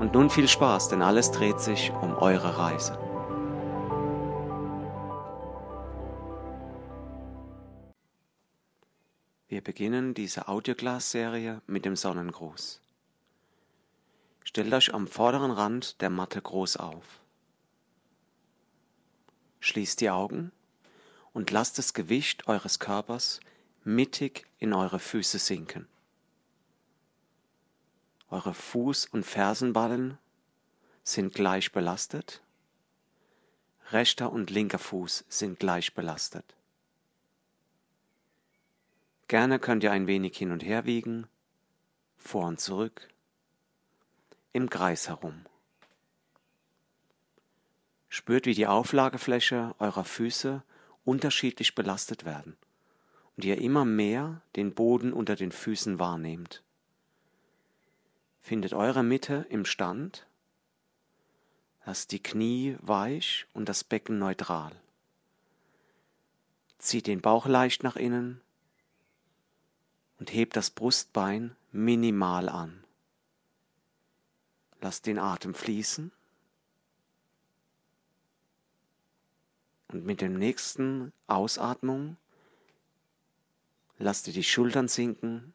Und nun viel Spaß, denn alles dreht sich um eure Reise. Wir beginnen diese Audioglas-Serie mit dem Sonnengruß. Stellt euch am vorderen Rand der Matte groß auf. Schließt die Augen und lasst das Gewicht eures Körpers mittig in eure Füße sinken. Eure Fuß- und Fersenballen sind gleich belastet. Rechter und linker Fuß sind gleich belastet. Gerne könnt ihr ein wenig hin und her wiegen, vor und zurück, im Kreis herum. Spürt, wie die Auflagefläche eurer Füße unterschiedlich belastet werden und ihr immer mehr den Boden unter den Füßen wahrnehmt. Findet eure Mitte im Stand. Lasst die Knie weich und das Becken neutral. Zieht den Bauch leicht nach innen und hebt das Brustbein minimal an. Lasst den Atem fließen. Und mit dem nächsten Ausatmung lasst ihr die Schultern sinken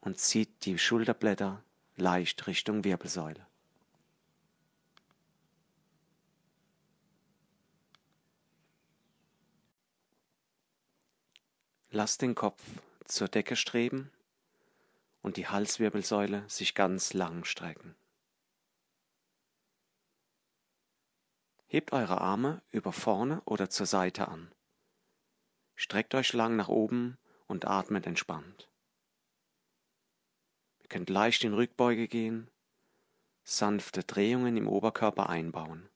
und zieht die Schulterblätter leicht Richtung Wirbelsäule. Lasst den Kopf zur Decke streben und die Halswirbelsäule sich ganz lang strecken. Hebt eure Arme über vorne oder zur Seite an. Streckt euch lang nach oben und atmet entspannt könnt leicht in Rückbeuge gehen, sanfte Drehungen im Oberkörper einbauen.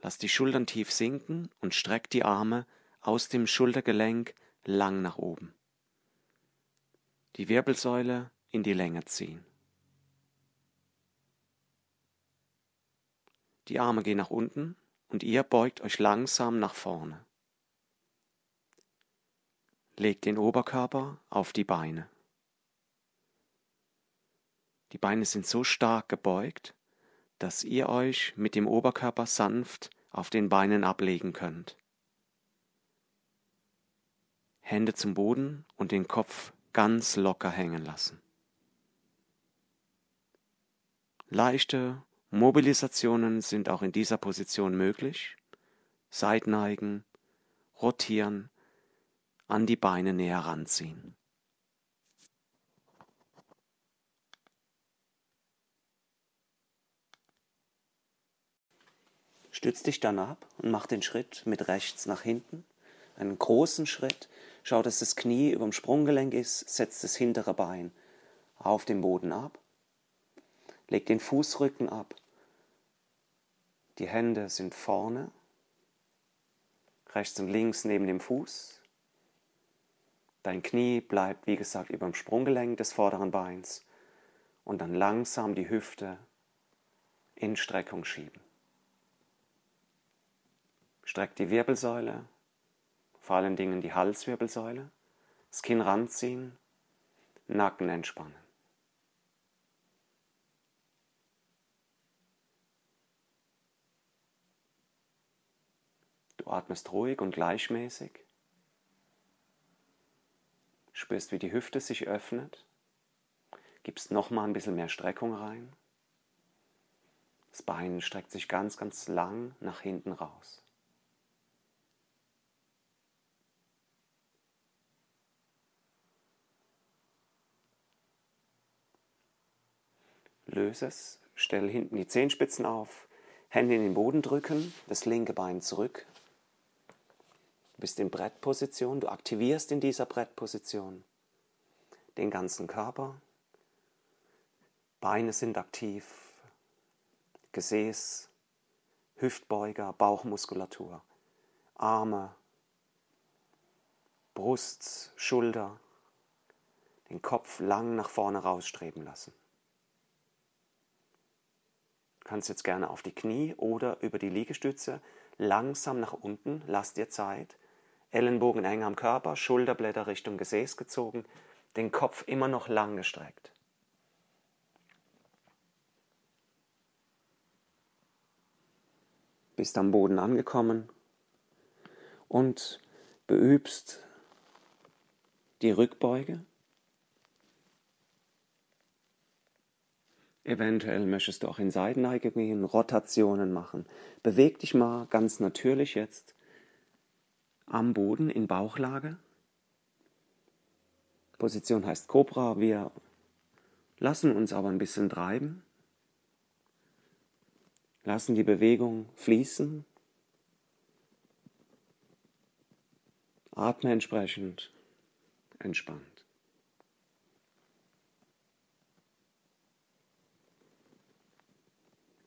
Lasst die Schultern tief sinken und streckt die Arme aus dem Schultergelenk lang nach oben. Die Wirbelsäule in die Länge ziehen. Die Arme gehen nach unten und ihr beugt euch langsam nach vorne. Legt den Oberkörper auf die Beine. Die Beine sind so stark gebeugt, dass ihr euch mit dem Oberkörper sanft auf den Beinen ablegen könnt. Hände zum Boden und den Kopf ganz locker hängen lassen. Leichte Mobilisationen sind auch in dieser Position möglich. Seitneigen, rotieren, an die Beine näher ranziehen. Stütz dich dann ab und mach den Schritt mit rechts nach hinten. Einen großen Schritt. Schau, dass das Knie über dem Sprunggelenk ist. Setz das hintere Bein auf den Boden ab. Leg den Fußrücken ab. Die Hände sind vorne. Rechts und links neben dem Fuß. Dein Knie bleibt, wie gesagt, über dem Sprunggelenk des vorderen Beins. Und dann langsam die Hüfte in Streckung schieben. Streckt die Wirbelsäule, vor allen Dingen die Halswirbelsäule, das Kinn ranziehen, Nacken entspannen. Du atmest ruhig und gleichmäßig. Spürst, wie die Hüfte sich öffnet. Gibst nochmal ein bisschen mehr Streckung rein. Das Bein streckt sich ganz, ganz lang nach hinten raus. Löse es, stell hinten die Zehenspitzen auf, Hände in den Boden drücken, das linke Bein zurück. Du bist in Brettposition, du aktivierst in dieser Brettposition den ganzen Körper. Beine sind aktiv, Gesäß, Hüftbeuger, Bauchmuskulatur, Arme, Brust, Schulter, den Kopf lang nach vorne rausstreben lassen. Kannst jetzt gerne auf die Knie oder über die Liegestütze langsam nach unten, lass dir Zeit, Ellenbogen eng am Körper, Schulterblätter Richtung Gesäß gezogen, den Kopf immer noch lang gestreckt. Bist am Boden angekommen und beübst die Rückbeuge. Eventuell möchtest du auch in Seitenneige gehen, Rotationen machen. Beweg dich mal ganz natürlich jetzt am Boden in Bauchlage. Position heißt Cobra. Wir lassen uns aber ein bisschen treiben. Lassen die Bewegung fließen. Atme entsprechend entspannt.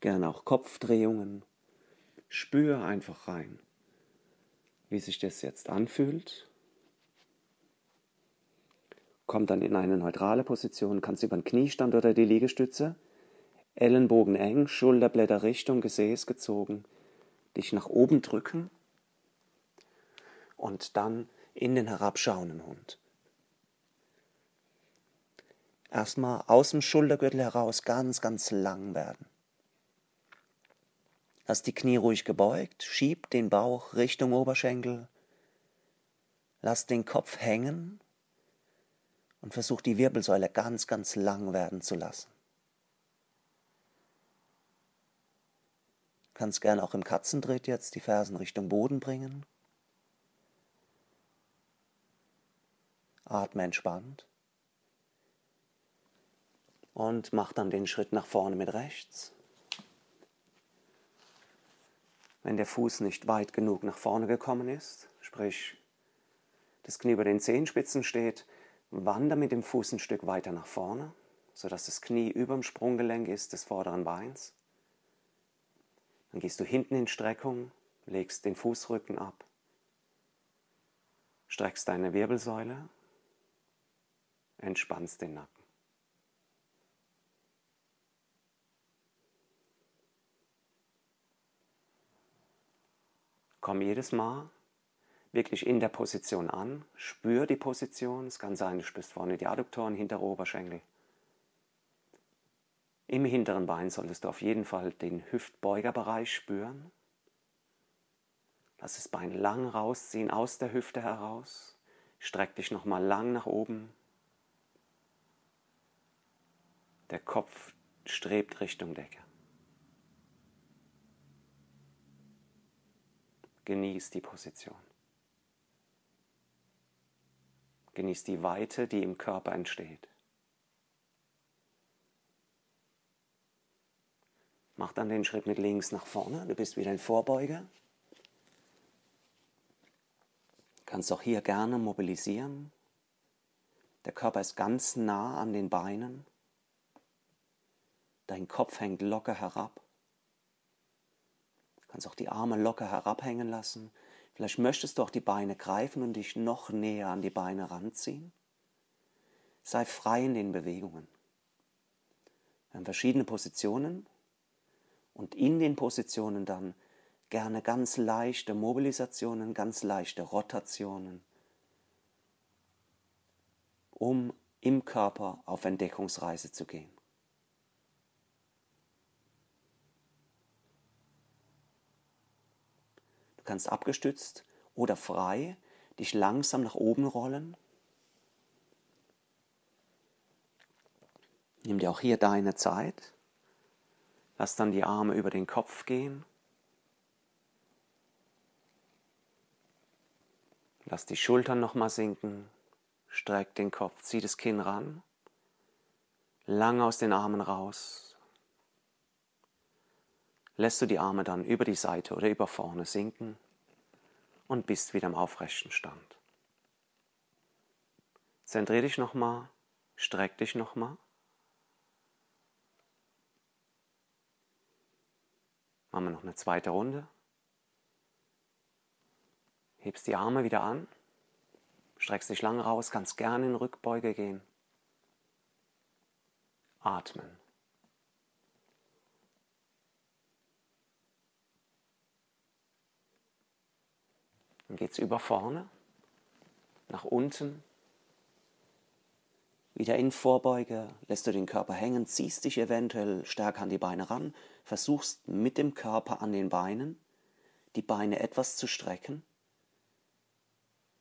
Gerne auch Kopfdrehungen. Spür einfach rein, wie sich das jetzt anfühlt. Komm dann in eine neutrale Position, kannst über den Kniestand oder die Liegestütze, Ellenbogen eng, Schulterblätter Richtung Gesäß gezogen, dich nach oben drücken und dann in den herabschauenden Hund. Erstmal aus dem Schultergürtel heraus ganz, ganz lang werden. Lass die Knie ruhig gebeugt, schieb den Bauch Richtung Oberschenkel, lass den Kopf hängen und versuch die Wirbelsäule ganz, ganz lang werden zu lassen. Kannst gerne auch im Katzentritt jetzt die Fersen Richtung Boden bringen. Atme entspannt. Und mach dann den Schritt nach vorne mit rechts. Wenn der Fuß nicht weit genug nach vorne gekommen ist, sprich das Knie über den Zehenspitzen steht, wander mit dem Fuß ein Stück weiter nach vorne, sodass das Knie über dem Sprunggelenk ist des vorderen Beins. Dann gehst du hinten in Streckung, legst den Fußrücken ab, streckst deine Wirbelsäule entspannst den Nacken. Komm jedes Mal wirklich in der Position an, spür die Position. Es kann sein, du spürst vorne die Adduktoren, hintere Oberschenkel. Im hinteren Bein solltest du auf jeden Fall den Hüftbeugerbereich spüren. Lass das Bein lang rausziehen aus der Hüfte heraus. Streck dich nochmal lang nach oben. Der Kopf strebt Richtung Decke. Genieß die Position. Genieß die Weite, die im Körper entsteht. Mach dann den Schritt mit links nach vorne. Du bist wieder in Vorbeuge. Kannst auch hier gerne mobilisieren. Der Körper ist ganz nah an den Beinen. Dein Kopf hängt locker herab. Kannst auch die Arme locker herabhängen lassen. Vielleicht möchtest du auch die Beine greifen und dich noch näher an die Beine ranziehen. Sei frei in den Bewegungen. Wir haben verschiedene Positionen und in den Positionen dann gerne ganz leichte Mobilisationen, ganz leichte Rotationen, um im Körper auf Entdeckungsreise zu gehen. Kannst abgestützt oder frei dich langsam nach oben rollen. Nimm dir auch hier deine Zeit. Lass dann die Arme über den Kopf gehen. Lass die Schultern nochmal sinken. Streck den Kopf, zieh das Kinn ran. Lang aus den Armen raus lässt du die Arme dann über die Seite oder über vorne sinken und bist wieder im aufrechten Stand. Zentrier dich nochmal, streck dich nochmal. Machen wir noch eine zweite Runde. Hebst die Arme wieder an. Streckst dich lang raus, kannst gerne in Rückbeuge gehen. Atmen. Dann geht es über vorne, nach unten. Wieder in Vorbeuge, lässt du den Körper hängen, ziehst dich eventuell stärker an die Beine ran, versuchst mit dem Körper an den Beinen die Beine etwas zu strecken.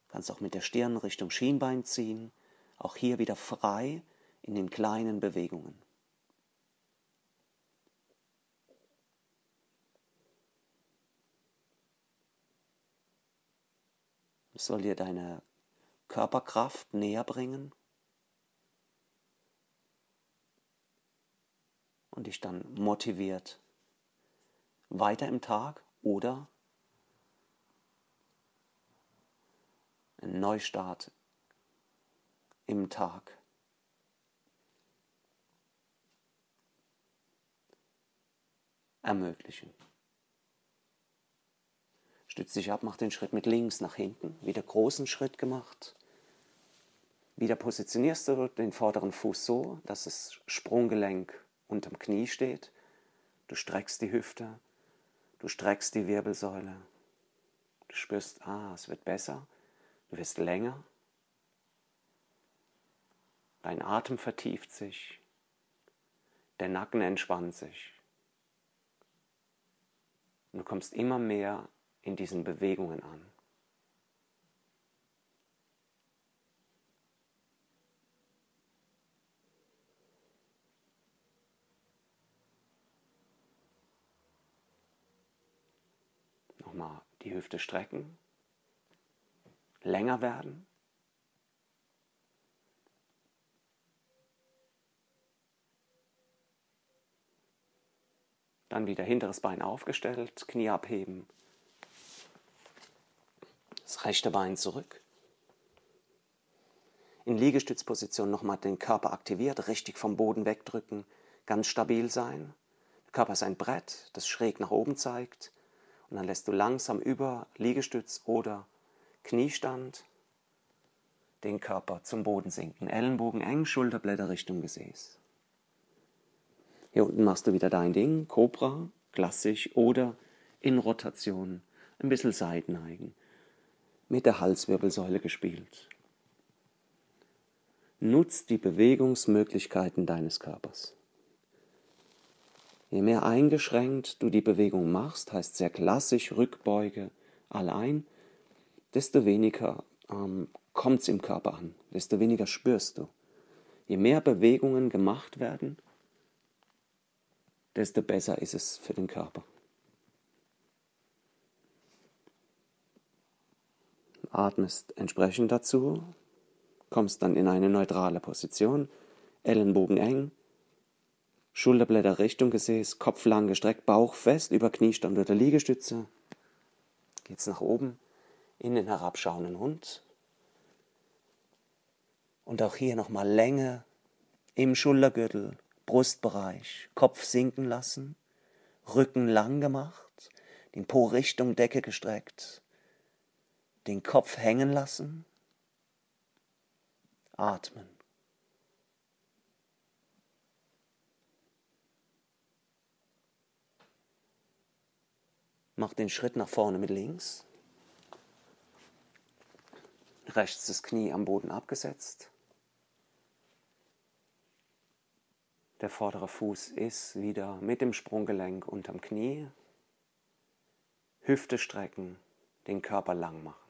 Kannst auch mit der Stirn Richtung Schienbein ziehen, auch hier wieder frei in den kleinen Bewegungen. Es soll dir deine Körperkraft näher bringen und dich dann motiviert weiter im Tag oder ein Neustart im Tag. ermöglichen. Stütz dich ab, mach den Schritt mit links nach hinten, wieder großen Schritt gemacht. Wieder positionierst du den vorderen Fuß so, dass das Sprunggelenk unterm Knie steht. Du streckst die Hüfte, du streckst die Wirbelsäule. Du spürst, ah, es wird besser, du wirst länger. Dein Atem vertieft sich, der Nacken entspannt sich. Und du kommst immer mehr in diesen Bewegungen an. Nochmal die Hüfte strecken, länger werden. Dann wieder hinteres Bein aufgestellt, Knie abheben, das rechte Bein zurück. In Liegestützposition nochmal den Körper aktiviert, richtig vom Boden wegdrücken, ganz stabil sein. Der Körper ist ein Brett, das schräg nach oben zeigt. Und dann lässt du langsam über Liegestütz oder Kniestand den Körper zum Boden sinken. Ellenbogen eng, Schulterblätter Richtung Gesäß. Hier unten machst du wieder dein Ding, Cobra, klassisch oder in Rotation, ein bisschen Seitenneigen mit der Halswirbelsäule gespielt. Nutz die Bewegungsmöglichkeiten deines Körpers. Je mehr eingeschränkt du die Bewegung machst, heißt sehr klassisch Rückbeuge allein, desto weniger ähm, kommt es im Körper an, desto weniger spürst du. Je mehr Bewegungen gemacht werden, desto besser ist es für den Körper. Atmest entsprechend dazu, kommst dann in eine neutrale Position, Ellenbogen eng, Schulterblätter Richtung Gesäß, Kopf lang gestreckt, Bauch fest über Kniestand oder Liegestütze. Geht's nach oben in den herabschauenden Hund. Und auch hier nochmal Länge im Schultergürtel, Brustbereich, Kopf sinken lassen, Rücken lang gemacht, den Po Richtung Decke gestreckt, den Kopf hängen lassen, atmen. Mach den Schritt nach vorne mit links. Rechts das Knie am Boden abgesetzt. Der vordere Fuß ist wieder mit dem Sprunggelenk unterm Knie. Hüfte strecken, den Körper lang machen.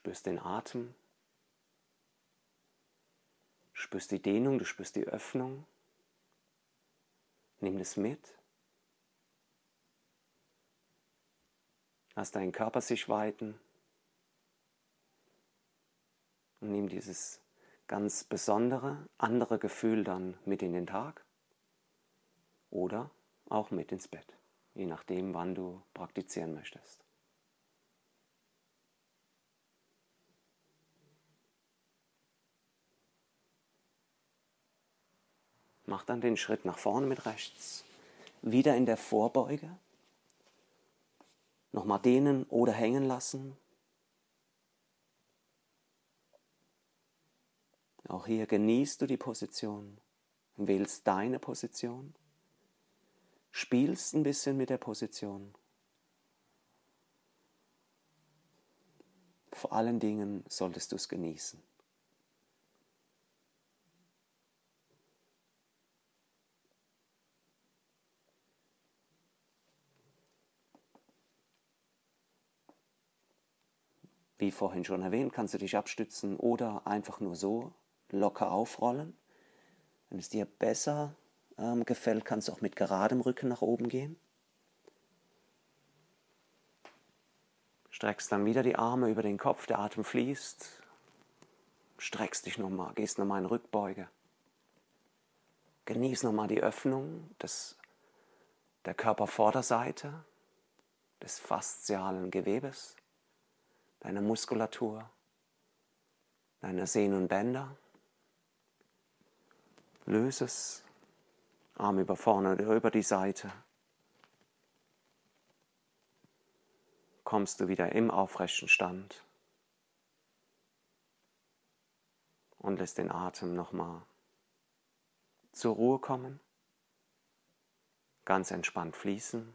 Spürst den Atem, spürst die Dehnung, du spürst die Öffnung. Nimm das mit. Lass deinen Körper sich weiten. Und nimm dieses ganz besondere, andere Gefühl dann mit in den Tag oder auch mit ins Bett, je nachdem, wann du praktizieren möchtest. Mach dann den Schritt nach vorne mit rechts. Wieder in der Vorbeuge. Nochmal dehnen oder hängen lassen. Auch hier genießt du die Position, wählst deine Position, spielst ein bisschen mit der Position. Vor allen Dingen solltest du es genießen. Wie vorhin schon erwähnt, kannst du dich abstützen oder einfach nur so locker aufrollen. Wenn es dir besser ähm, gefällt, kannst du auch mit geradem Rücken nach oben gehen. Streckst dann wieder die Arme über den Kopf, der Atem fließt. Streckst dich nochmal, gehst nochmal in Rückbeuge. Genieß nochmal die Öffnung des, der Körpervorderseite, des faszialen Gewebes, deiner Muskulatur, deiner Sehnen und Bänder. Löse es, Arm über vorne oder über die Seite. Kommst du wieder im aufrechten Stand und lässt den Atem nochmal zur Ruhe kommen, ganz entspannt fließen.